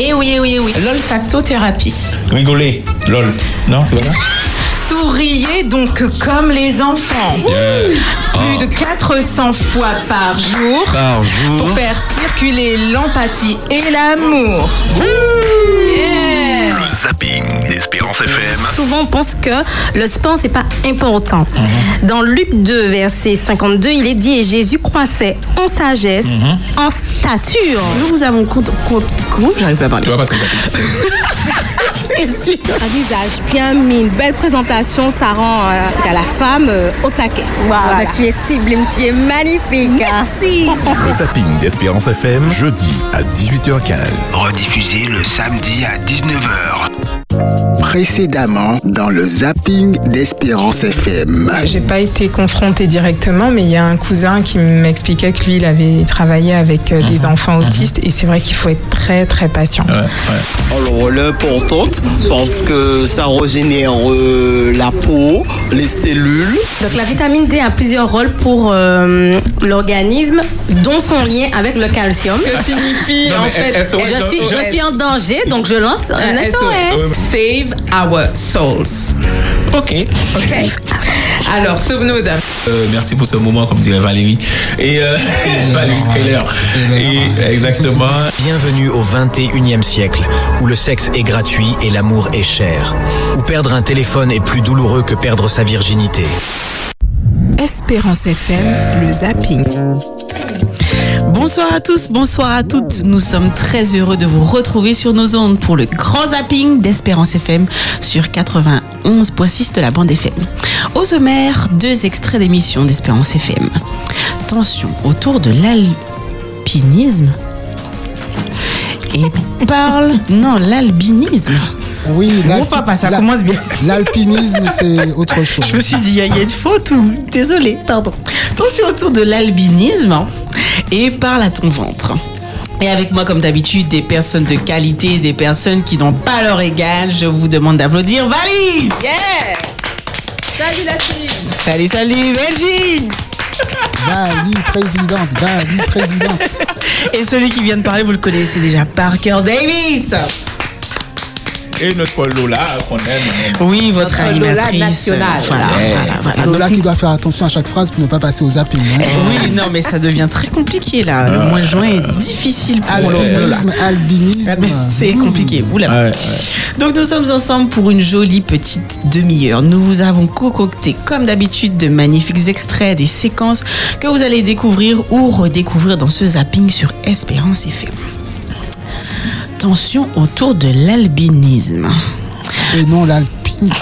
Et oui, oui, oui. L'olfactothérapie. Rigoler. Lol. Non, c'est pas ça Souriez donc comme les enfants. Plus de 400 fois par jour. Par jour. Pour faire circuler l'empathie et l'amour. Yeah. Zapping d'Espérance FM. Souvent, on pense que le sport, c'est pas important. Dans Luc 2, verset 52, il est dit Et Jésus croissait en sagesse, en stature. Nous vous avons Comment j'arrive pas à parler Tu vois parce que ça C'est sûr. Un visage bien mis, une belle présentation, ça rend euh, en tout cas la femme euh, au taquet. Voilà. tu es sublime, tu es magnifique. Merci. Le zapping d'Espérance FM, jeudi à 18h15. Rediffusé le samedi à 19h. Précédemment dans le zapping d'Espérance FM. J'ai pas été confrontée directement, mais il y a un cousin qui m'expliquait que lui, il avait travaillé avec euh, des enfants autistes et c'est vrai qu'il faut être très très patient. Ouais, ouais. Alors, est importante parce que ça régénère euh, la peau, les cellules. Donc la vitamine D a plusieurs rôles pour euh, l'organisme, dont son lien avec le calcium. Que signifie Non, en fait SOS, Je suis, je suis en danger, donc je lance un un SOS. Save our souls. Ok. Ok. Alors, souvenons-nous. Euh, merci pour ce moment, comme dirait Valérie. Et euh, Valérie Trailer. Et exactement. Bienvenue au 21e siècle, où le sexe est gratuit et l'amour est cher. Où perdre un téléphone est plus douloureux que perdre sa virginité. Espérance FM, le zapping. Bonsoir à tous, bonsoir à toutes. Nous sommes très heureux de vous retrouver sur nos ondes pour le grand zapping d'Espérance FM sur 91.6 de la bande FM. Au sommaire, deux extraits d'émissions d'Espérance FM. Tension autour de l'alpinisme. Et parle. Non, l'albinisme. Oui, Bon papa, ça la- commence bien. L'alpinisme, c'est autre chose. Je me suis dit, il y a- il y a une faute ou. Désolé, pardon. Attention autour de l'albinisme hein, et parle à ton ventre. Et avec moi, comme d'habitude, des personnes de qualité, des personnes qui n'ont pas leur égal. Je vous demande d'applaudir Valie Yes Salut la team Salut, salut, Virgin Vas-y, présidente, vas-y, présidente. Et celui qui vient de parler, vous le connaissez déjà, Parker Davis Et notre Lola qu'on aime. Oui, votre Notre Lola animatrice. nationale. Voilà, Ouais. voilà, voilà. Lola qui doit faire attention à chaque phrase pour ne pas passer au zapping. hein. Eh Oui, non, mais ça devient très compliqué là. Le mois de juin est difficile pour Lola. Albinisme, albinisme. Ah, C'est compliqué. Oula. Ouais, ouais. Donc nous sommes ensemble pour une jolie petite demi-heure. Nous vous avons concocté comme d'habitude de magnifiques extraits des séquences que vous allez découvrir ou redécouvrir dans ce zapping sur Espérance FM. Tension autour de l'albinisme. Et non l'alpinisme.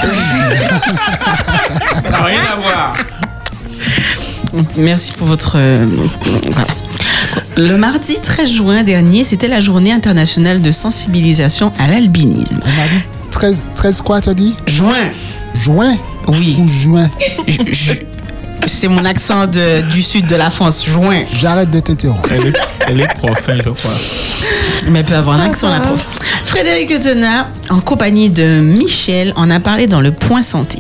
Ça n'a rien à voir. Merci pour votre... euh, voilà. Le mardi 13 juin dernier, c'était la journée internationale de sensibilisation à l'albinisme. On a dit 13, 13 quoi, tu as dit? Juin, Juin? Oui. ou juin? C'est mon accent de- du sud de la France, juin. J'arrête de t'interrompre. Elle est, elle est prof, hein, je crois. Mais elle peut avoir un accent, la prof. Frédéric Tenat, en compagnie de Michel, en a parlé dans le Point Santé.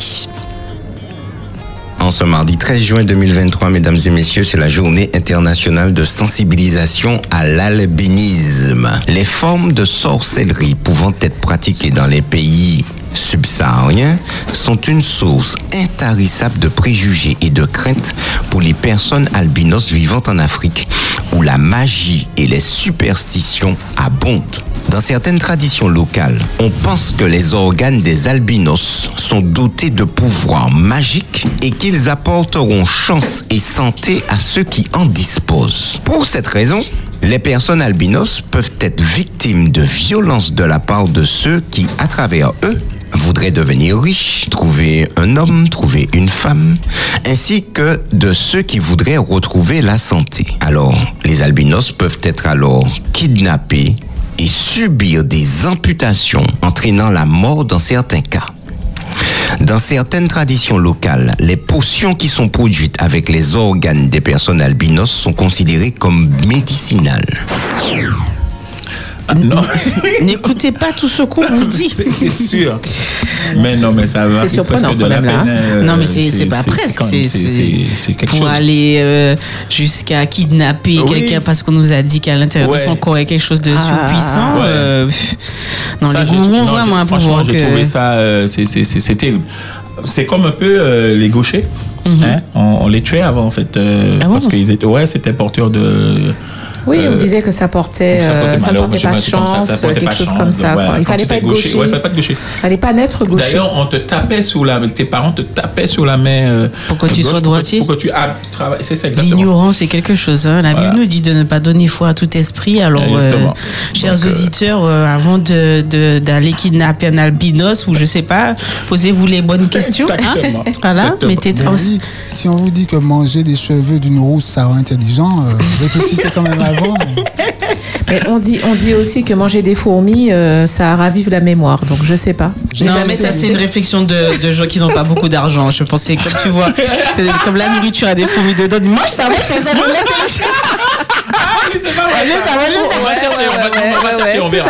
En ce mardi 13 juin 2023, mesdames et messieurs, c'est la journée internationale de sensibilisation à l'albinisme. Les formes de sorcellerie pouvant être pratiquées dans les pays subsahariens sont une source intarissable de préjugés et de craintes pour les personnes albinos vivant en Afrique, où la magie et les superstitions abondent. Dans certaines traditions locales, on pense que les organes des albinos sont dotés de pouvoirs magiques et qu'ils apporteront chance et santé à ceux qui en disposent. Pour cette raison, les personnes albinos peuvent être victimes de violences de la part de ceux qui, à travers eux, voudraient devenir riches, trouver un homme, trouver une femme, ainsi que de ceux qui voudraient retrouver la santé. Alors, les albinos peuvent être alors kidnappés et subir des amputations entraînant la mort dans certains cas. Dans certaines traditions locales, les potions qui sont produites avec les organes des personnes albinos sont considérées comme médicinales. Non. N'écoutez pas tout ce qu'on vous dit. C'est sûr. Mais non, mais ça va. C'est surprenant quand même, là, peine, euh, Non, mais c'est pas presque. C'est quelque pour chose. aller euh, jusqu'à kidnapper Oui. quelqu'un parce qu'on nous a dit qu'à l'intérieur de son corps il y a quelque chose de Ah. surpuissant. Ouais. euh, non, Ça, les gourous ont vraiment un pouvoir. j'ai que- trouvé ça, euh, c'est- c'est terrible. Comme un peu euh, les gauchers. Mhm. hein. on, on les tuait avant, en fait. euh, Ah bon? parce qu'ils étaient, ouais, c'était porteur de. Oui, on euh, disait que ça portait, ça euh, portait ça ne malheur, portait pas ça, chance, ça portait quelque pas chose chance, comme ça. quoi. Il quand fallait pas être gaucher. Ouais, il fallait pas être gaucher. Il fallait pas naître gaucher. D'ailleurs, on te tapait sur la. Tes parents te tapaient sur la main. euh, Pour que tu gauche, sois droitier. Pour que tu travailles. C'est ça, exactement. L'ignorance, c'est quelque chose. hein. La Bible Voilà. nous dit de ne pas donner foi à tout esprit. Alors, euh, chers Donc, euh, auditeurs, euh, avant de- de- d'aller kidnapper un albinos ou je sais pas, posez-vous les bonnes questions. hein. Exactement. Voilà, Exactement. mettez si on vous dit que manger des cheveux d'une rousse, ça rend intelligent, euh, réfléchissez quand même avant. Mais on dit, on dit aussi que manger des fourmis, euh, ça ravive la mémoire. Donc je sais pas. Non, mais ça, c'est une réflexion de, de gens qui n'ont pas beaucoup d'argent. Je pensais, comme tu vois, c'est comme la nourriture a des fourmis dedans. Dis, Mange ça, mange ça, ça je. On va chercher, on va- on va on verra.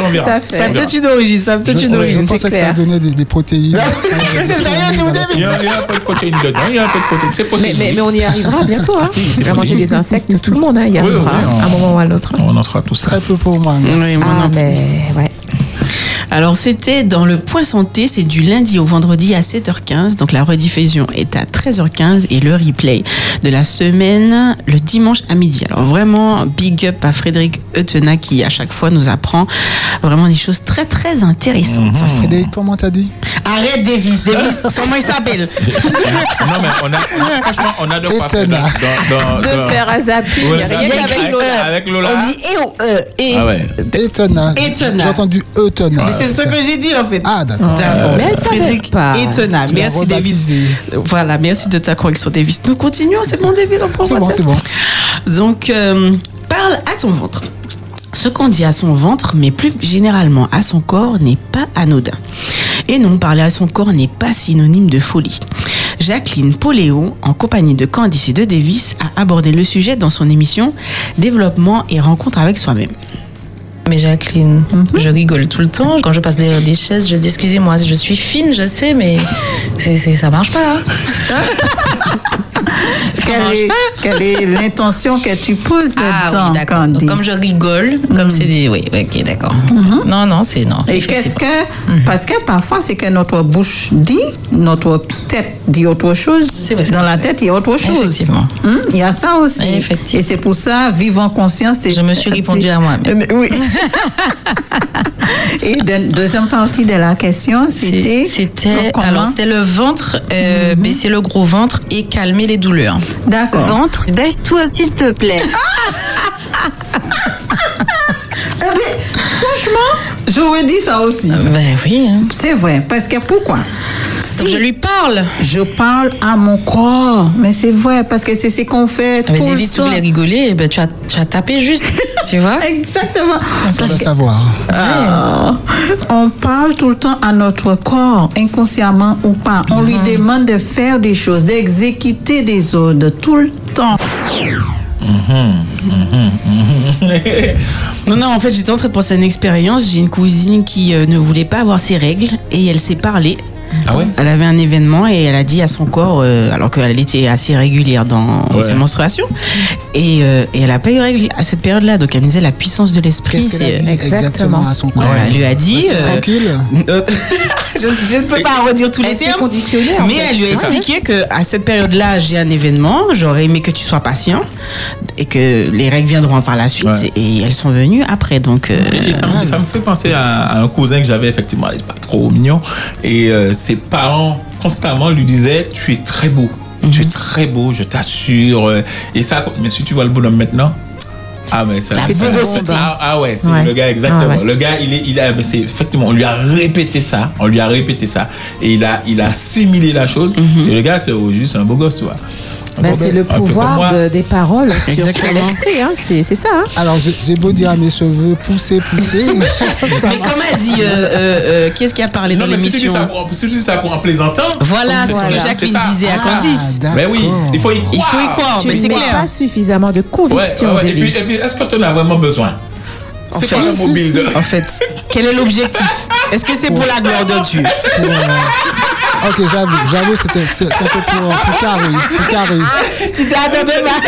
On va on. Ça a peut-être une origine, ça a peut-être Je, une je origine. pensais c'est que ça donnait des, des protéines. Il y, a, il y a un peu de protéines dedans. Il y a un peu de protéines. Mais, possible. mais, mais on y arrivera bientôt. Hein. Ah, si, c'est à manger des insectes, tout le monde hein, y Oui, arrivera oui, on- à un moment ou à l'autre. On en sera tous Très peu pour moi. merci. Oui, moi Ah, mais ouais. Alors c'était dans le Point Santé, c'est du lundi au vendredi à 7h15, donc la rediffusion est à 13h15 et le replay de la semaine le dimanche à midi. Alors vraiment big up à Frédéric Eutena qui à chaque fois nous apprend vraiment des choses très très intéressantes. Frédéric, comment t'as dit? Arrête Davis, Davis, comment il s'appelle? Non, mais on a, franchement, on a de quoi faire dans, dans, dans, De dans- faire un zapping, Ouais. Avec Lola. On dit E ou E et Ah ouais. Étonnant. Étonnant. J'ai entendu. Mais c'est ce que j'ai dit en fait. Ah, d'accord. D'accord. Mais elle savait Frédéric pas. Étonnant. Tu Merci Davis. Voilà, merci de ta correction Davis. Nous continuons, c'est bon Davis, on prend C'est bon, c'est bon. Donc, euh, parle à ton ventre. Ce qu'on dit à son ventre, mais plus généralement à son corps, n'est pas anodin. Et non, parler à son corps n'est pas synonyme de folie. Jacqueline Poléon, en compagnie de Candice et de Davis, a abordé le sujet dans son émission Développement et rencontre avec soi-même. Mais Jacqueline, je rigole tout le temps. Quand je passe derrière des chaises, je dis excusez-moi, je suis fine, je sais, mais c'est, c'est- ça marche pas. hein. Quelle est, quelle est l'intention que tu poses Ah là-dedans, oui, d'accord. Donc, Candice comme je rigole, comme c'est des. Oui, ok, d'accord. Non, non, c'est non. Et qu'est-ce que. Parce que parfois, c'est que notre bouche dit, notre tête dit autre chose. vrai, Dans la vrai. tête, il y a autre chose. Effectivement. Hum, Il y a ça aussi. Effectivement. Et c'est pour ça, vivre en conscience. Je me suis répondu à moi-même. Oui. Et la deuxième partie de la question, c'était. C'était comment alors c'était le ventre, euh, baisser le gros ventre et calmer les douleurs. D'accord. Ventre, baisse-toi s'il te plaît. Eh bien, franchement, j'aurais dit ça aussi. Ben oui. hein. C'est vrai. Parce que pourquoi? Donc je lui parle. Je parle à mon corps. Mais c'est vrai, parce que c'est ce qu'on fait Ah, mais David, tu voulais rigoler, eh ben, tu, as, tu as tapé juste, tu vois Exactement. Ça doit savoir. Ah, on parle tout le temps à notre corps, inconsciemment ou pas. On lui demande de faire des choses, d'exécuter des ordres tout le temps. Non, non, en fait, j'étais en train de penser à une expérience. J'ai une cousine qui euh, ne voulait pas avoir ses règles et elle s'est parlé. Ah ouais Elle avait un événement et elle a dit à son corps, euh, alors qu'elle était assez régulière dans Ouais. ses menstruations, et, euh, et elle n'a pas eu règle à cette période-là. Donc elle me disait la puissance de l'esprit. C'est- dit exactement à son corps Voilà, elle lui a dit. Euh, tranquille. euh, je, je ne peux pas redire tous les termes. conditionnée, en Mais fait. elle lui a expliqué que à cette période-là, j'ai un événement, j'aurais aimé que tu sois patient et que les règles viendront par la suite Ouais. et elles sont venues après. Donc euh, Et ça, me, ça me fait penser à, à un cousin que j'avais, effectivement, il est pas trop mignon. Et euh, ses parents, constamment, lui disaient Tu es très beau. Tu Mhm. es très beau, je t'assure. Et ça, mais si tu vois le bonhomme maintenant. Ah, mais ça. Ça- seconde. ah, ah ouais, c'est Ouais. le gars, exactement. Ah ouais. Le gars, il est, il a, mais c'est effectivement, on lui a répété ça, on lui a répété ça, et il a, il a assimilé la chose. Mhm. Et le gars, c'est juste un beau gosse, tu vois. Ben, c'est le pouvoir de- des paroles sur, sur Exactement. l'esprit. Hein. C'est c'est ça. Hein. Alors, j'ai beau dire à mes cheveux, pousser, pousser. mais comme a dit, euh, euh, euh, qui est-ce qui a parlé Non, dans mais si tu dis l'émission ça pour- si tu dis ça en plaisantant. Voilà, c'est ce que. Jacqueline C'est disait à Ah, Candice. Mais oui, il faut y croire. Il faut y croire, tu mais c'est clair. pas suffisamment de conviction, ouais, ouais. Et puis, Davis. et puis, est-ce que tu en as vraiment besoin? En C'est fait, quoi le mobile de- En fait, quel est l'objectif? Est-ce que c'est pour la gloire de Dieu? Euh, Ok, j'avoue, j'avoue, c'était c'est c'est un peu pour, plus carré, plus carré. Tu t'es attendu pas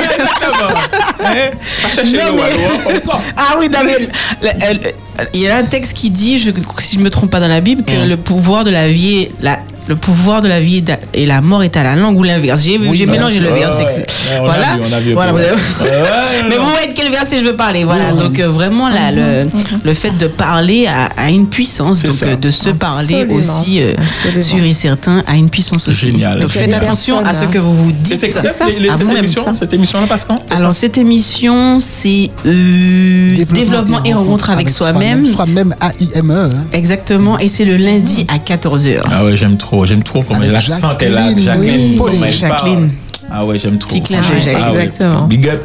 chercher Non, le mais- Wallois encore. Ah oui, non, mais il y a un texte qui dit, je, si je me trompe pas dans la Bible, que le pouvoir de la vie, est- la, le pouvoir de la vie et la mort est à la langue ou l'inverse. J'ai Oui, ouais. mélangé le Ouais, verset. ouais. Ouais, voilà. vu, Voilà, ouais. Ouais, ouais, Mais vous voyez de quel verset je veux parler. Voilà. Donc euh, vraiment là, le, le fait de parler a, a une puissance. Donc euh, de se parler Absolument. aussi, euh, sûr et certain, a une puissance aussi. Génial. Donc faites attention à ce que vous vous dites. C'est exact. Les- les- à cette émission, cette émission-là passe quand Alors cette émission, c'est euh, développement, et rencontre avec, soi-même. Soi-même, A-I-M-E. hein. Exactement, et c'est le lundi à 14h. Ah ouais, j'aime trop, j'aime trop comme l'accent qu'elle a, Jacqueline, Jacqueline, oui. comme elle Jacqueline. parle. Ah ouais, j'aime trop. Petit clin d'œil, Ah. Exactement. Big up.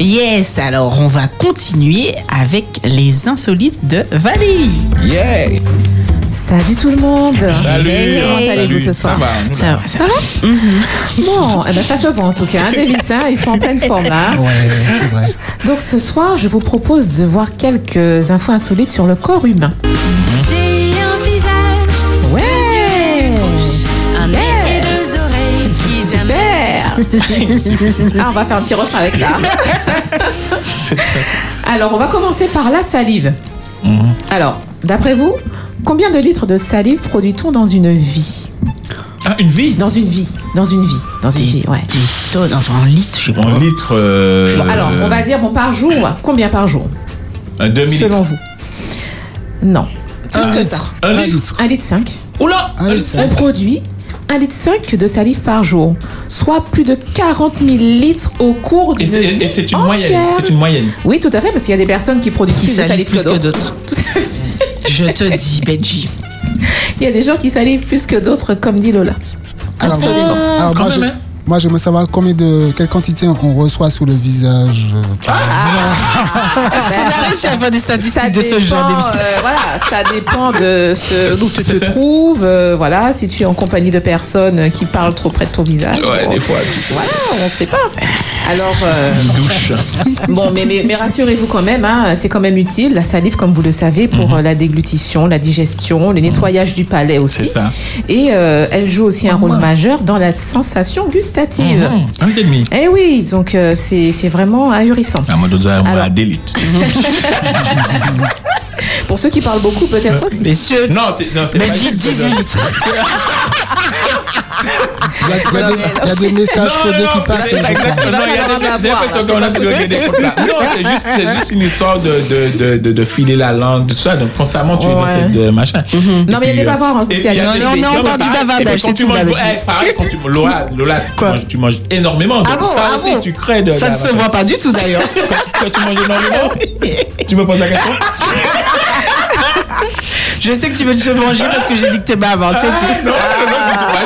Yes, alors on va continuer avec les insolites de Valie. Yeah. Salut tout le monde. Salut. Comment allez-vous ce soir Ça va, Ça va, ça va Bon, eh ben ça se voit en tout cas. Hein, Davis, hein, ils sont en pleine forme là. Ouais, c'est vrai. Donc ce soir, je vous propose de voir quelques infos insolites sur le corps humain. J'ai un visage, Ouais un nez et deux oreilles qui jamais. Super Ah, on va faire un petit refrain avec ça. Alors, on va commencer par la salive. Alors, d'après vous, combien de litres de salive produit-on dans une vie Ah, une vie Dans une vie. Dans une vie. Dans une vie, ouais. Des tonnes, enfin en litres, je sais pas. En litre. Euh, Bon, alors, on va dire, bon, par jour, combien par jour Un demi-litre. Selon vous Non. Plus Un que litre. ça. Un Un litre. 1 litre 5. Oula Un litre On produit 1 litre 5 de salive par jour, soit plus de 40 000 litres au cours d'une vie et c'est une entière. moyenne. C'est une moyenne. Oui, tout à fait, parce qu'il y a des personnes qui produisent Qui plus de salive plus que d'autres. Tout à fait. Je te dis, Benji. Il y a des gens qui salivent plus que d'autres, comme dit Lola. Alors, Absolument. alors, Quand moi, même, je- hein. moi, j'aimerais savoir combien de, quelle quantité on reçoit sous le visage. euh, par Est-ce qu'on à faire des statistiques Ça de ce genre d'émission? euh, voilà, ça dépend de ce, d'où tu te un- trouves. euh, voilà, si tu es en compagnie de personnes qui parlent trop près de ton visage. Ouais, bon, des fois. Voilà, on sait pas. Alors, euh, Une douche. bon, mais, mais, mais rassurez-vous quand même, hein, c'est quand même utile, la salive, comme vous le savez, pour euh, la déglutition, la digestion, le nettoyage du palais aussi. C'est ça. Et euh, elle joue aussi un rôle majeur dans la sensation gustative. Mhm. Un demi. Eh oui, donc euh, c'est c'est vraiment ahurissant. Ah, moi, d'autres, moi, Alors. à deux litres. Pour ceux qui parlent beaucoup, peut-être aussi. Messieurs, Non, c'est non, c'est pas Benji, juste 18 de- litres. Il y a, il y a des, il y a des messages Non, codés non, qui passent. c'est exactement. Il Non, y a des- a. Non, c'est juste, c'est juste une histoire de, de, de, de, de filer la langue, de tout ça. Donc, constamment, tu es dans cette euh, Non, machin. mais il y a des euh, bavards hein, et- aussi a non, on puis, parle du pareil, bavardage, c'est quand tu manges- Pareil, Lola, Lola, tu manges- énormément. Ah ça ah aussi, tu crées de. Ça ne se voit pas du tout d'ailleurs. Quand tu manges énormément, tu me poses la question Je sais que tu veux te manger parce que j'ai dit que t'es bavard, c'est tout.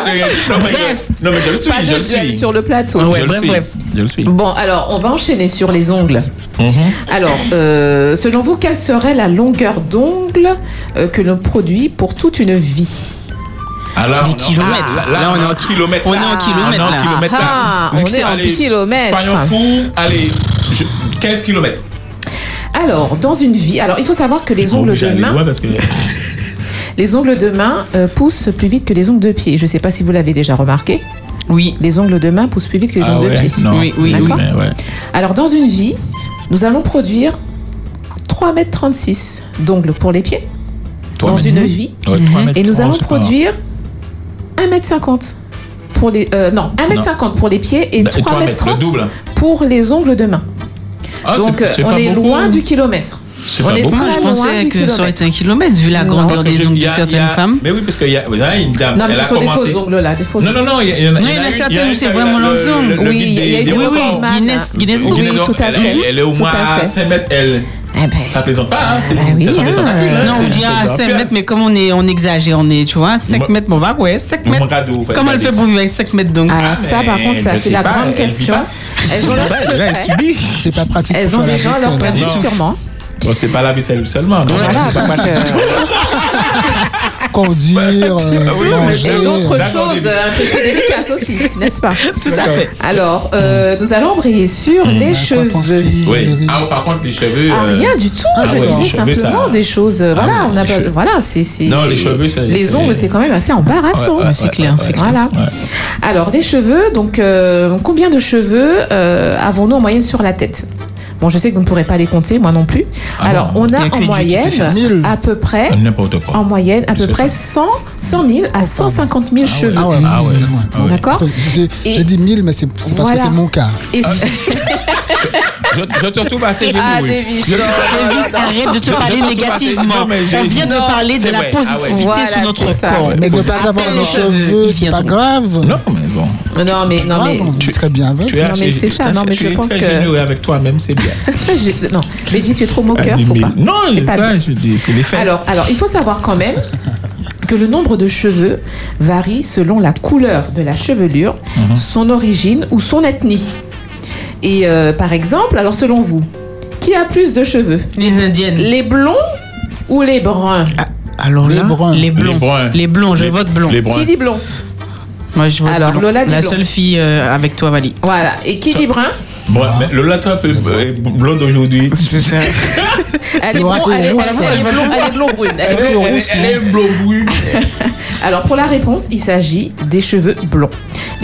Bref. je- non, mais je le suis, Pas je de le gel suis. sur le plateau. Ouais, Je le bref, suis. bref. Je le suis. Bon, alors, on va enchaîner sur les ongles. Alors, euh, selon vous, quelle serait la longueur d'ongle euh, que l'on produit pour toute une vie? Alors, Des non. kilomètres. Là, Là, on est en kilomètres. on est en kilomètres, On est en là. kilomètres. là. Ah, Vu on que c'est- est en allez, kilomètres. Soyons fous. Allez, je- 15 kilomètres. Alors, dans une vie, alors il faut savoir que les ongles de main, parce que... les ongles de main euh, poussent plus vite que les ongles de pied. Je ne sais pas si vous l'avez déjà remarqué. Oui. Les ongles de main poussent plus vite que les Ah ongles de pied. non. Oui, oui, D'accord Mais ouais. Alors, dans une vie, nous allons produire 3,36 m d'ongles pour les pieds. Dans une vie. Ouais, mètres, Et nous allons produire 1m50 pour les euh, non 1m50 pour les pieds et Bah, et trois 3m30 mètres, le double. pour les ongles de main. Ah, Donc c'est- c'est on est beaucoup. loin du kilomètre. C'est pas beaucoup. je pensais que ça aurait été un kilomètre vu la Non. grandeur des ongles de certaines femmes. Mais oui, parce qu'il y a, une dame. Non mais elle ce a sont des faux ongles là, des faux Non, ongles. non, non, il y, a- il y en a, Non, il y en a certaines où c'est vraiment le- leurs ongles. le- le Oui, il y a eu des. Guinness, Guinness Oui, tout à fait. Elle, est au moins à à fait. 5 mètres, elle. Eh ben, Ça plaisante pas, hein, c'est Ah oui, des hein. hein, Non, on dit à c'est 5 pas mètres, mais comme on, est, on exagère, on est, tu vois, 5 Moi- mètres, bon, bah ouais, 5 Mon mètres. Comment elle fait pour vivre avec 5 mètres donc? Ah, ça par contre, ça c'est la pas, grande question. Elles ont leur secret. C'est pas pratique. Elles ont déjà leur Non. sûrement. Bon, c'est pas la vaisselle seulement. Voilà, c'est pas pratique. euh, conduire, euh, Oui, manger. et d'autres choses David. un peu délicates aussi, n'est-ce pas? Tout à fait. Alors, euh, nous allons embrayer sur Mm. les cheveux. Oui. Ah, par contre, les cheveux. Ah, euh, rien du tout, ah je ouais, disais cheveux, simplement ça- des choses. euh, Ah voilà, on a pas- cheveux. voilà, c'est c'est- Non, les cheveux, ça- les c'est- ongles, c'est quand même assez embarrassant. Ouais, ouais, C'est clair, ouais, c'est clair. Voilà. Alors, les cheveux, donc euh, combien de cheveux euh, avons-nous en moyenne sur la tête? Bon, je sais que vous ne pourrez pas les compter, moi non plus. Ah Alors, bon, on a a que en moyenne à peu près, quoi. en moyenne, à peu C'est près 100, 100 000 à 150 000 cheveux. Ah ouais, Ah ouais. Ah ouais. D'accord J'ai dit 1000, mais c'est c'est parce Voilà. que c'est mon cas. Et Je, je te retrouve assez généreux. Ah, Davis, arrête de te parler négativement. assez- non, mais On vient de parler de c'est la. Ah positivité sur notre corps. Mais ne pas avoir les cheveux, c'est pas grave. Non, mais bon. Non, mais, non, mais, on vit très bien avec. Tu es Non, mais c'est ça, non, mais tu je es pense très que- généreux avec toi-même, c'est bien. Non, mais dis, tu es trop moqueur, Ah, faut pas. Non, C'est les pas pas, bien. je dis, c'est les faits. Alors, alors, il faut savoir quand même que le nombre de cheveux varie selon la couleur de la chevelure, Mhm. son origine ou son ethnie. Et euh, par exemple, alors selon vous, qui a plus de cheveux? Les indiennes. Les blonds ou les bruns? Alors Les là, bruns. les blonds. Les bruns. Les blonds, je Les- vote blond. les bruns. Qui dit blond? Moi, je vote Alors, blond. Lola dit La blond. seule fille euh, avec toi, Vali. Voilà. Et qui dit brun? Bon, mais le latin un peu euh, blonde aujourd'hui. C'est ça. Elle est Le blond, raton elle est, rousse. elle est blond, elle est blond brune. Elle est Elle blond est- brune. elle est blond brune. Alors pour la réponse, il s'agit des cheveux blonds.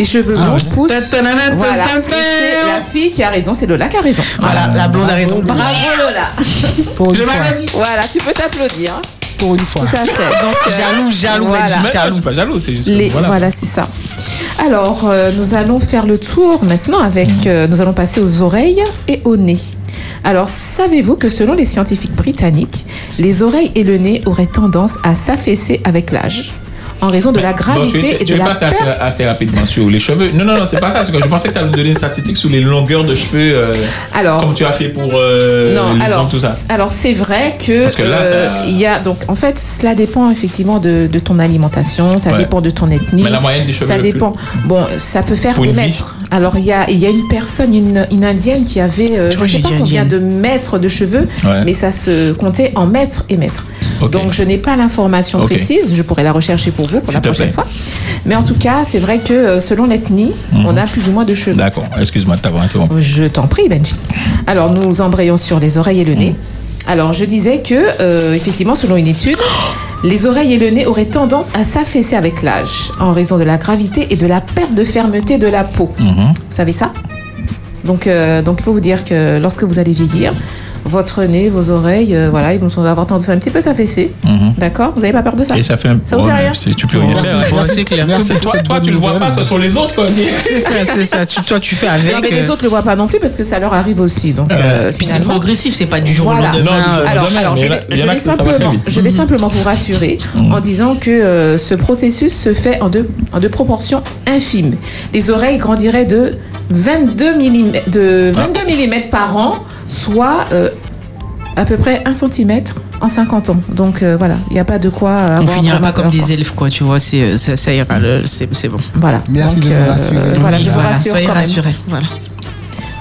Les cheveux Ah blonds poussent. Voilà. c'est la fille qui a raison, c'est Lola qui a raison. Voilà, la blonde a raison. Bravo Lola. Pour Je une fois. m'avais dit. Voilà, tu peux t'applaudir. hein. Pour une fois. Tout à fait. Donc, euh, Jaloux, jaloux, Voilà. Mais, jaloux. Je suis pas jaloux, c'est juste. Les- voilà. voilà, c'est ça. Alors, euh, nous allons faire le tour maintenant avec. Mhm. euh, nous allons passer aux oreilles et au nez. Alors, savez-vous que selon les scientifiques britanniques, les oreilles et le nez auraient tendance à s'affaisser avec l'âge? En raison de la Donc, tu gravité es- et tu de es la passé assez, perte assez rapidement sur les cheveux. Non, non, non, c'est pas ça. parce que je pensais que tu allais me donner une statistique sur les longueurs de cheveux, euh, Alors, comme tu as fait pour euh, non, les alors, tout ça. alors c'est vrai que Parce que là, euh, ça- il y a donc en fait cela dépend effectivement de, de ton alimentation, ça Ouais. dépend de ton ethnie. Mais la moyenne des cheveux ça dépend. Bon, ça peut faire Pour des vie. mètres. Alors il y a il y a une personne une, une indienne qui avait euh, je vois, sais pas combien de mètres de cheveux, Ouais. mais ça se comptait en mètres et mètres. Donc je n'ai pas l'information précise, je pourrais la rechercher pour pour la prochaine plaît. fois. Mais en tout cas, c'est vrai que euh, selon l'ethnie, Mhm. on a plus ou moins de cheveux. D'accord, excuse-moi de t'avoir interrompu. Je t'en prie, Benji. Alors, nous embrayons sur les oreilles et le nez. Alors, je disais que, euh, effectivement, selon une étude, les oreilles et le nez auraient tendance à s'affaisser avec l'âge, en raison de la gravité et de la perte de fermeté de la peau. Mhm. Vous savez ça? Donc, euh, donc, il faut vous dire que lorsque vous allez vieillir, votre nez, vos oreilles, euh, voilà, ils vont avoir tendance à un petit peu s'affaisser. Mhm. D'accord? Vous n'avez pas peur de ça? Et ça fait un Ça vous fait rien? c'est- Tu peux rien faire. hein. c'est clair. Merci pour Toi, cette toi, bonne tu le vois nouvelle. pas, ce sont les autres. C'est ça, c'est ça. Tu, toi, tu fais avec. Non, mais les euh, autres le voient pas non plus parce que ça leur arrive aussi. Donc, euh, Puis c'est finalement- progressif, c'est pas du jour Voilà. au lendemain. Non, euh, Alors, alors mais je vais, il y je en a vais que ça va très simplement, vite. je vais simplement vous rassurer en disant que euh, ce processus se fait en deux, en deux proportions infimes. Les oreilles grandiraient de 22 mm, de 22 mm par an, soit euh, à peu près 1 cm en 50 ans. Donc euh, voilà, il n'y a pas de quoi On avoir finira pas comme peur, des quoi. elfes, quoi, tu vois, c'est, ça, ça ira, c'est, c'est bon. Voilà. Merci Donc, de me euh, rassurer. Voilà, je vous Voilà, rassure soyez rassurés. Voilà.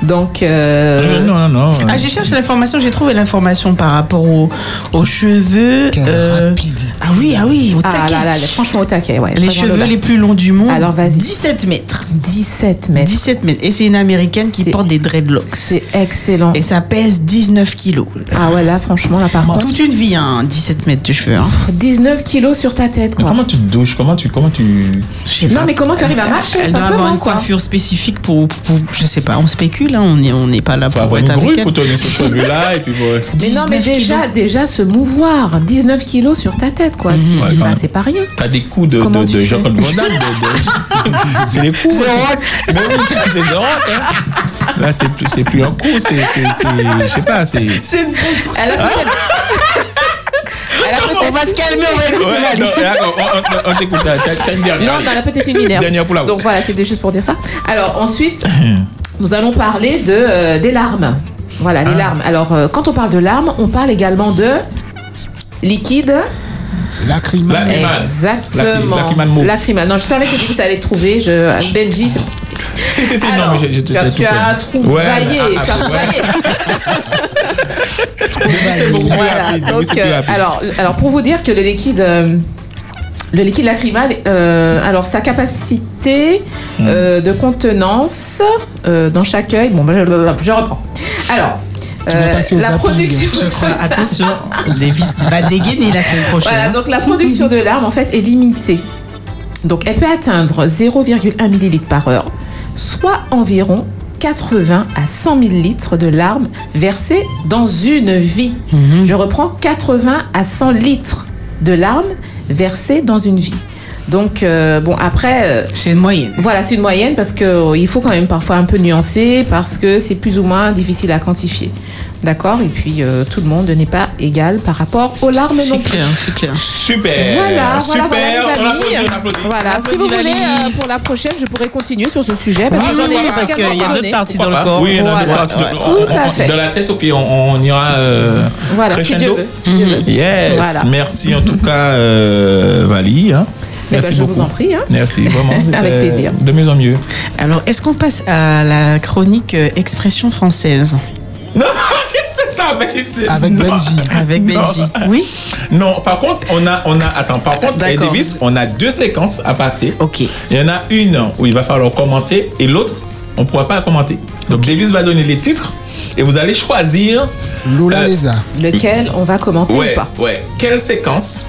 Donc, euh, Non, non, non. Ah, j'ai cherché l'information, j'ai trouvé l'information par rapport aux, aux cheveux. Quelle euh, rapidité. ah oui, ah oui, au ah taquet. là là, franchement au taquet, ouais. les cheveux les plus longs du monde. Alors, vas-y. 17 mètres. 17 mètres. 17 mètres. Et c'est une américaine qui porte des dreadlocks. C'est excellent. Et ça pèse 19 kilos. Ah ouais, là, franchement, là, par contre. Toute une vie, hein, 17 mètres de cheveux. Hein. 19 kilos sur ta tête, Mais quoi. comment tu te douches? Comment tu. Comment tu... Non, pas. mais comment tu arrives à marcher, Elle doit avoir simplement, une quoi. coiffure spécifique pour, pour- je sais pas, on spécule, hein, on n'est on n'est pas là pour être avec elle. pour et puis. Mais non, mais 19 déjà, déjà se mouvoir, 19 kilos sur ta tête, quoi. C'est- Ouais, c'est pas, rien. T'as des coups de, de, Jean-Claude Van Damme. C'est les coups. C'est rock. Mais oui, c'est Rock, hein. Là, c'est plus, c'est plus un coup, c'est. c'est- c'est- Je sais pas, c'est. C'est une poutre. Elle a peut-être. Elle a On peut-être. va se calmer, on va écouter Ouais, Mali. non, là, on, on- on t'écoute. T'as- une dernière. Non, mais elle a peut-être une. Dernière pour la route. Donc voilà, c'était juste pour dire ça. Alors ensuite, nous allons parler de, euh, des larmes. Voilà, les Ah. larmes. Alors, euh, quand on parle de larmes, on parle également de liquide. Lacrymal. Exactement. Lacrymal. Non, je savais que du coup, ça allait trouver. Je... Benji, c'est- Si, si, si, non, mais j'ai- tu as, tu as fait. trouvaillé, Ouais, ah, tu as ah, trouvaillé. Plus Voilà, donc, euh, alors, alors, pour vous dire que le liquide, euh, Le liquide lacrymal, euh, alors sa capacité euh, de contenance euh, dans chaque œil. Bon, bah, je, je reprends. Alors. Euh, la production Je crois. Attention, Davis va dégainer la semaine prochaine. Voilà, donc la production de larmes en fait est limitée. Donc elle peut atteindre 0,1 ml par heure, soit environ 80 à 100 000 litres de larmes versées dans une vie. Je reprends 80 à 100 litres de larmes versées dans une vie. Donc euh, bon après c'est une moyenne. Voilà, c'est une moyenne parce que euh, il faut quand même parfois un peu nuancer parce que c'est plus ou moins difficile à quantifier. D'accord Et puis euh, tout le monde n'est pas égal par rapport aux larmes non C'est plus. clair, c'est clair. Super. Voilà, voilà, Super. voilà les On applaudit, amis. applaudit. Voilà, si vous voulez, euh, pour la prochaine, je pourrais continuer sur ce sujet parce Oui, que j'en ai oui, parce qu'il y a d'autres parties dans le corps. Oui, il y a Voilà. d'autres parties de- tout à fait. Dans la tête, et puis on, on ira. euh, Voilà, si crescendo. Dieu veut. Si Dieu veut. Yes. Voilà. Merci en tout cas, euh, Vali. hein. Eh ben, Merci je beaucoup. vous en prie. hein. Merci, vraiment. Avec plaisir. De mieux en mieux. Alors, est-ce qu'on passe à la chronique expression française? Non, qu'est-ce que c'est avec ici? Avec Non. Benji. Avec Non. Benji. Oui Non, par contre, on a, on a, attends, par contre, D'accord. Davis, on a deux séquences à passer. Ok. Il y en a une où il va falloir commenter et l'autre, on ne pourra pas commenter. Donc, Davis va donner les titres et vous allez choisir. Lola Euh, Leza. Lequel on va commenter Ouais, ou pas? ouais. Quelle séquence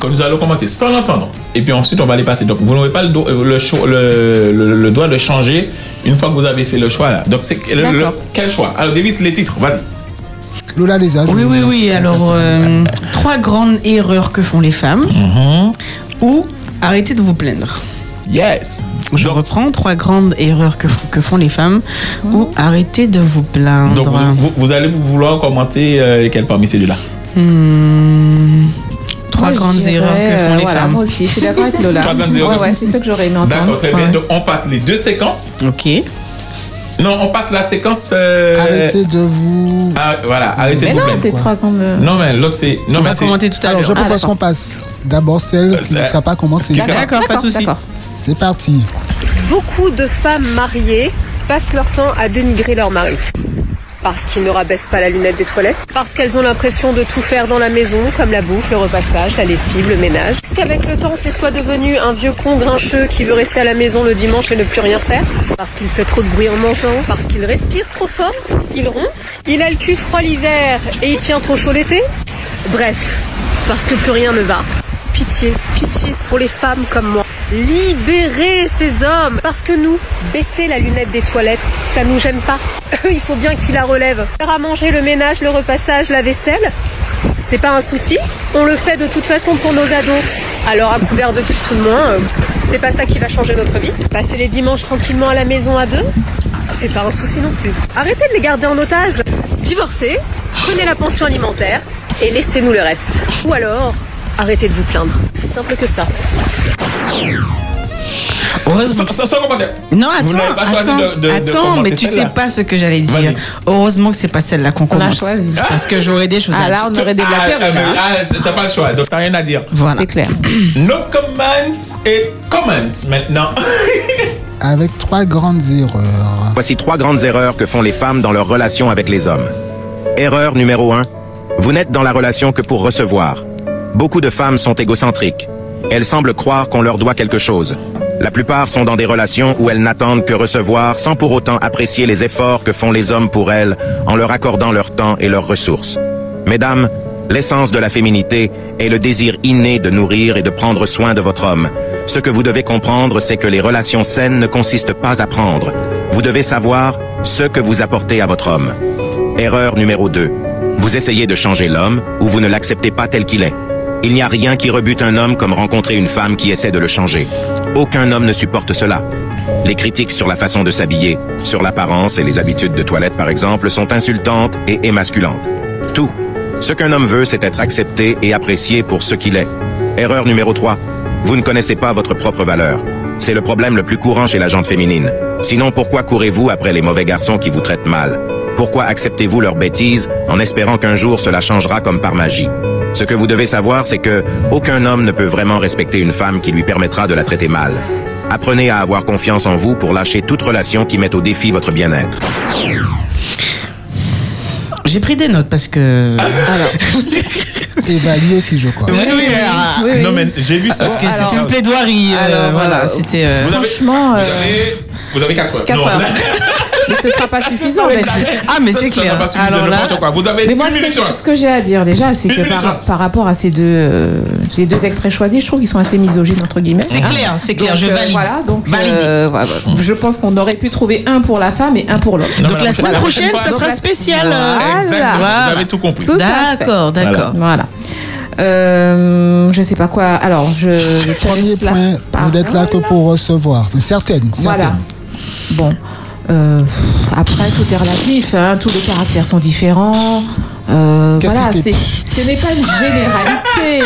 que nous allons commenter sans l'entendre. Et puis ensuite, on va les passer. Donc, vous n'aurez pas le, do- euh, le, le, le- le droit de changer une fois que vous avez fait le choix là. Donc, c'est le- le- D'accord. quel choix? Alors, Davis, les titres, vas-y. Lola Leza. je Oui, oui, oui. Alors, euh, trois grandes erreurs que font les femmes Mhm. ou arrêtez de vous plaindre. Yes. Je reprends trois grandes erreurs que, que font les femmes ou arrêtez de vous plaindre. Donc, vous, vous- vous allez vouloir commenter euh, lesquels parmi ces deux-là? Hmm, trois Moi, grandes erreurs que font euh, les voilà, femmes. Moi aussi, je suis d'accord avec Lola. Trois grandes erreurs ouais, ouais, c'est ce que j'aurais aimé entendre. D'accord, très bien. Ouais. Donc, on passe les deux séquences. Ok. Non, on passe la séquence. euh, Arrêtez de vous. ah, voilà, arrêtez Mais de vous non, plaindre. c'est trois grandes. Non, mais l'autre, c'est. Non, On mais va c'est. commenter tout à Alors, l'heure. je Ah, propose qu'on passe d'abord celle qui ne sera pas sera- D'accord, pas de souci. d'accord. C'est parti. Beaucoup de femmes mariées passent leur temps à dénigrer leur mari. Parce qu'ils ne rabaissent pas la lunette des toilettes. Parce qu'elles ont l'impression de tout faire dans la maison, comme la bouffe, le repassage, la lessive, le ménage. Parce qu'avec le temps, c'est soit devenu un vieux con grincheux qui veut rester à la maison le dimanche et ne plus rien faire. Parce qu'il fait trop de bruit en mangeant. Parce qu'il respire trop fort. Il ronfle. Il a le cul froid l'hiver et il tient trop chaud l'été. Bref, parce que plus rien ne va. Pitié, pitié pour les femmes comme moi. Libérez ces hommes Parce que nous, baisser la lunette des toilettes, ça nous gêne pas. Il faut bien qu'ils la relèvent. Faire à manger, le ménage, le repassage, la vaisselle, c'est pas un souci. On le fait de toute façon pour nos ados. Alors à couvert de plus ou de moins, euh, c'est pas ça qui va changer notre vie. Passer les dimanches tranquillement à la maison à deux, c'est pas un souci non plus. Arrêtez de les garder en otage. Divorcez, prenez la pension alimentaire et laissez-nous le reste. Ou alors, arrêtez de vous plaindre. C'est simple que ça. Sans, sans- sans commentaire. Non, attends, pas attends, de- de- de attends, mais tu sais pas ce que j'allais dire. Heureusement que c'est pas celle-là qu'on On a commence. choisi. Parce que j'aurais des choses Ah à là, dire. on aurait des Ah, ah, mais- là. ah, t'as pas le choix, donc t'as rien à dire. Voilà. C'est clair. No comment et comment maintenant. Avec trois grandes erreurs. Voici trois grandes erreurs que font les femmes dans leur relation avec les hommes. Erreur numéro un. Vous n'êtes dans la relation que pour recevoir. Beaucoup de femmes sont égocentriques. Elles semblent croire qu'on leur doit quelque chose. La plupart sont dans des relations où elles n'attendent que recevoir sans pour autant apprécier les efforts que font les hommes pour elles en leur accordant leur temps et leurs ressources. Mesdames, l'essence de la féminité est le désir inné de nourrir et de prendre soin de votre homme. Ce que vous devez comprendre, c'est que les relations saines ne consistent pas à prendre. Vous devez savoir ce que vous apportez à votre homme. Erreur numéro 2. Vous essayez de changer l'homme ou vous ne l'acceptez pas tel qu'il est. Il n'y a rien qui rebute un homme comme rencontrer une femme qui essaie de le changer. Aucun homme ne supporte cela. Les critiques sur la façon de s'habiller, sur l'apparence et les habitudes de toilette par exemple, sont insultantes et émasculantes. Tout. Ce qu'un homme veut, c'est être accepté et apprécié pour ce qu'il est. Erreur numéro 3. Vous ne connaissez pas votre propre valeur. C'est le problème le plus courant chez la gente féminine. Sinon, pourquoi courez-vous après les mauvais garçons qui vous traitent mal? Pourquoi acceptez-vous leurs bêtises en espérant qu'un jour cela changera comme par magie? Ce que vous devez savoir, c'est que aucun homme ne peut vraiment respecter une femme qui lui permettra de la traiter mal. Apprenez à avoir confiance en vous pour lâcher toute relation qui met au défi votre bien-être. J'ai pris des notes parce que. Et Bali aussi, je crois. Oui, oui, oui, oui. Non, mais j'ai vu ça. Parce que Alors- c'était une plaidoirie. euh, Alors, voilà, voilà. c'était. euh, Franchement, vous avez, vous avez 4 heures. 4 Non, heures. Mais ce sera pas suffisant, Benji. Ah, mais c'est clair. sera pas suffisant, Alors là- n'importe quoi. Vous avez Mais moi, ce que, j'ai- trente. ce que j'ai à dire déjà, c'est que par, rapport à ces deux, euh, ces deux extraits choisis, je trouve qu'ils sont assez misogynes, entre guillemets. C'est clair, c'est clair, Donc, je euh, valide. Voilà, donc euh, voilà, je pense qu'on aurait pu trouver un pour la femme et un pour l'homme. Donc mais la semaine prochaine, ça sera spécial. Voilà. Exactement, vous avez tout compris. D'accord, d'accord. Voilà. Euh, je sais pas quoi. Alors, je. Premier point, vous n'êtes là que pour recevoir. Enfin, certaines, Voilà. certaines. Bon. Euh, après, tout est relatif. hein, tous les caractères sont différents. Euh, voilà, c'est, ce n'est pas une généralité.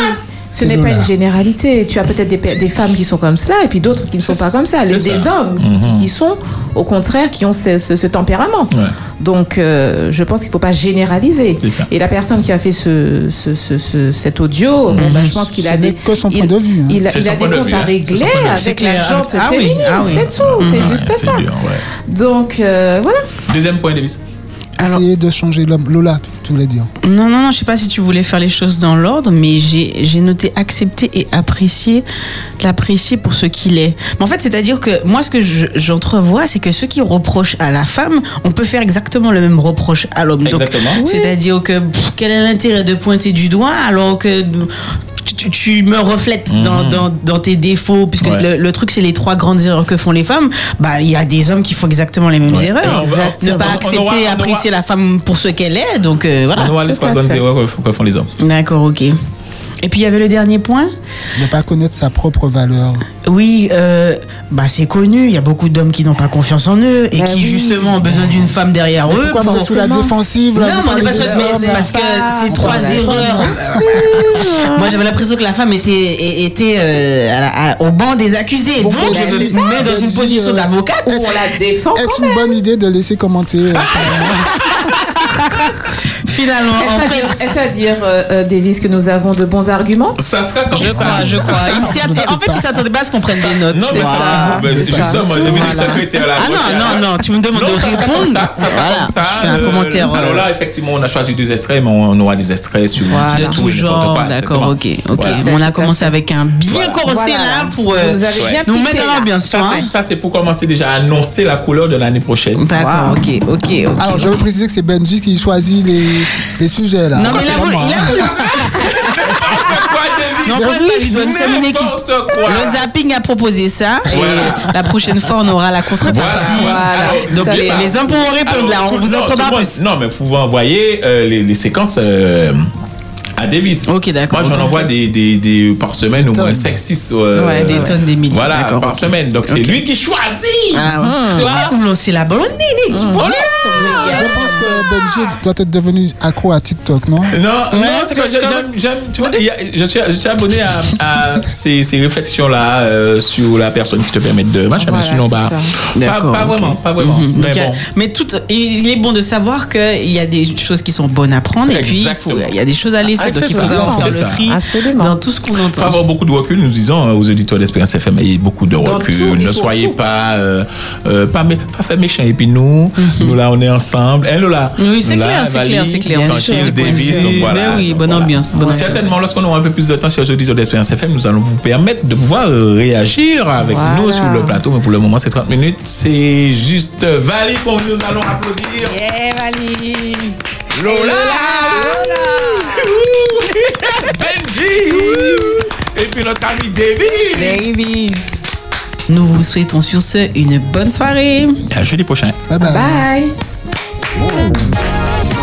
Ce n'est pas une généralité. Tu as peut-être des, femmes qui sont comme cela et puis d'autres qui ne sont pas comme ça. Les, des hommes qui, qui- qui sont, au contraire, qui ont ce, ce- ce tempérament. Ouais. Donc, euh, je pense qu'il ne faut pas généraliser. Et la personne qui a fait ce, ce- ce- ce- cet audio, bon, ben, je pense qu'il a des, que son il- point de vue, hein. il a, il des de comptes vue, à hein. Régler de vue. C'est avec la jante Ah oui, féminine, ah oui. c'est tout, c'est Ouais, juste ça. dur, ouais. Donc, euh, voilà. Deuxième point, Davis. Essayez de changer l'homme. Lola, tu voulais dire. Non, non, non, je sais pas si tu voulais faire les choses dans l'ordre, mais j'ai noté accepter et apprécier, l'apprécier pour ce qu'il est. Mais en fait, c'est-à-dire que moi, ce que je- j'entrevois, c'est que ceux qui reprochent à la femme, on peut faire exactement le même reproche à l'homme. Donc, Exactement. Oui. c'est-à-dire que pff, quel est l'intérêt de pointer du doigt alors que tu, me reflètes dans, dans, dans tes défauts, puisque Ouais. le, le truc, c'est les trois grandes erreurs que font les femmes. Bah, il y a des hommes qui font exactement les mêmes Ouais. Erreurs. on va- Ne on- pas on accepter aura- et on apprécier la femme pour ce qu'elle est. Donc, euh, voilà. On aura les trois fait. erreurs que font les hommes. D'accord, ok. Et puis il y avait le dernier point. Ne pas connaître sa propre valeur. Oui, euh, bah c'est connu. Il y a beaucoup d'hommes qui n'ont pas confiance en eux et Bah qui oui. justement ont besoin d'une femme derrière Mais eux. pourquoi vous sous la défensive là, non, mais on n'est pas sur mais c'est parce que c'est pas trois erreurs. Moi, j'avais l'impression que la femme était, était euh, à la- à- au banc des accusés. Donc, ben, je c'est me mets dans une position euh, d'avocate. On la défend Est-ce une bonne idée de laisser commenter euh, Finalement, en Est-ce à fait. dire, est-ce à dire, euh, euh, Davis, que nous avons de bons arguments? Ça sera comme Je ça. crois, je crois. En fait, il s'attendait pas à ce qu'on prenne des notes. Non, mais Voilà. ça, ben, c'est ça. justement, j'ai vu des Voilà. secrétaires là. Ah non, non, non, tu me demandes de répondre. ça, ça Voilà, ça. je fais un euh, commentaire, Alors euh, là, effectivement, on a choisi deux extraits, mais on, aura des extraits sur de sur tout genre, d'accord, ok, ok. Voilà. On a commencé avec un bien Voilà. corsé Voilà. là pour euh, nous mettre dans là. l'ambiance. Ça, c'est- ça, c'est pour commencer déjà à annoncer la couleur de l'année prochaine. D'accord, ok, ok, ok. Alors, je veux préciser que c'est Benji qui choisit les, les sujets là. Non, mais il a voulu. il a hein. voulu- Non, pas. Nous sommes une équipe. Le zapping a proposé ça Voilà. et la prochaine fois on aura la contrepartie. Voilà. Donc Alors, les, hommes pourront répondre là, on tout- vous pas plus. Non, mais vous pouvez envoyer euh, les, les séquences euh, à Davis. Ok, d'accord. Moi, j'en envoie des, des, des, par semaine au moins 5, 6. Ouais, des tonnes, des milliers. Voilà, par semaine. Donc, c'est lui qui choisit. Ah, ouais. Tu vois Vous lancez la ballonne, Nini, qui Mmh. prend Voilà. Je pense que Benji doit être devenu accro à TikTok, non? Non, non, c'est que j'ai- j'aime, tu vois, il y a- je suis, je suis abonné à, à ces, ces réflexions-là euh, sur la personne qui te permet de machin, mais sinon, bah, pas, D'accord, pas ok. vraiment, pas vraiment. Mhm. Mais bon. tout, il est bon de savoir qu'il y a des choses qui sont bonnes à prendre et puis il, faut, il y a des choses à laisser. Donc il faut savoir faire le tri dans tout ce qu'on faut entend. avoir beaucoup de recul, nous disons euh, aux auditeurs d'Espérance FM, ayez beaucoup de recul. ne pour soyez tout. pas, euh, euh, pas, mé- pas fait méchant. Et puis nous, nous là, on est ensemble. Elle là. Mhm. Oui, c'est nous, clair, c'est clair, c'est clair. Bien Tranquille, sûr. Davis, donc voilà. Ben oui, Donc, bonne voilà. ambiance, bonne ambiance. certainement, lorsqu'on aura un peu plus de temps, chers auditeurs d'Espérance FM, nous allons vous permettre de pouvoir réagir avec Voilà. nous sur le plateau. Mais pour le moment, c'est 30 minutes. C'est juste Valérie qu'on nous allons applaudir. Yeah, Valérie. Lola. Benji. Et puis notre ami David. Davis. Nous vous souhaitons sur ce une bonne soirée. Et à jeudi prochain. Bye bye. Bye.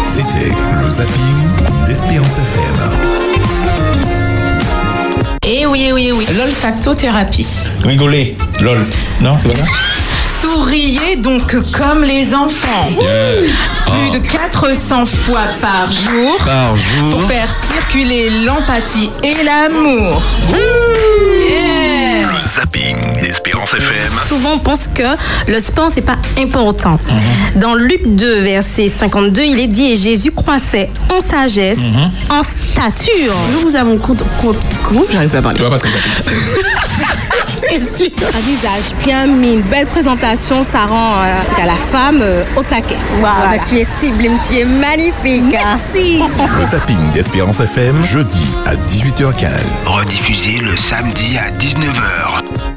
C'était le zapping d'Espérance FM. Eh oui, eh oui, eh oui. L'olfactothérapie. Rigoler. Lol. Non, c'est pas ça? Souriez donc comme les enfants. Plus de 400 fois par jour. Par jour. Pour faire circuler l'empathie et l'amour. Yeah. Le zapping d'Espérance FM. Souvent, on pense que le sport, c'est pas important. Dans Luc 2, verset 52, il est dit Et Jésus croissait en sagesse, en stature. Nous vous avons compte. compte- Comment J'arrive pas à parler. Tu vois pas ce que C'est sûr. Un visage bien mis, une belle présentation, ça rend euh, en tout cas la femme euh, au taquet. Waouh, bah, tu es sublime, tu es magnifique. Merci. Le zapping d'Espérance FM, jeudi à 18h15. Rediffusé le samedi à 19h.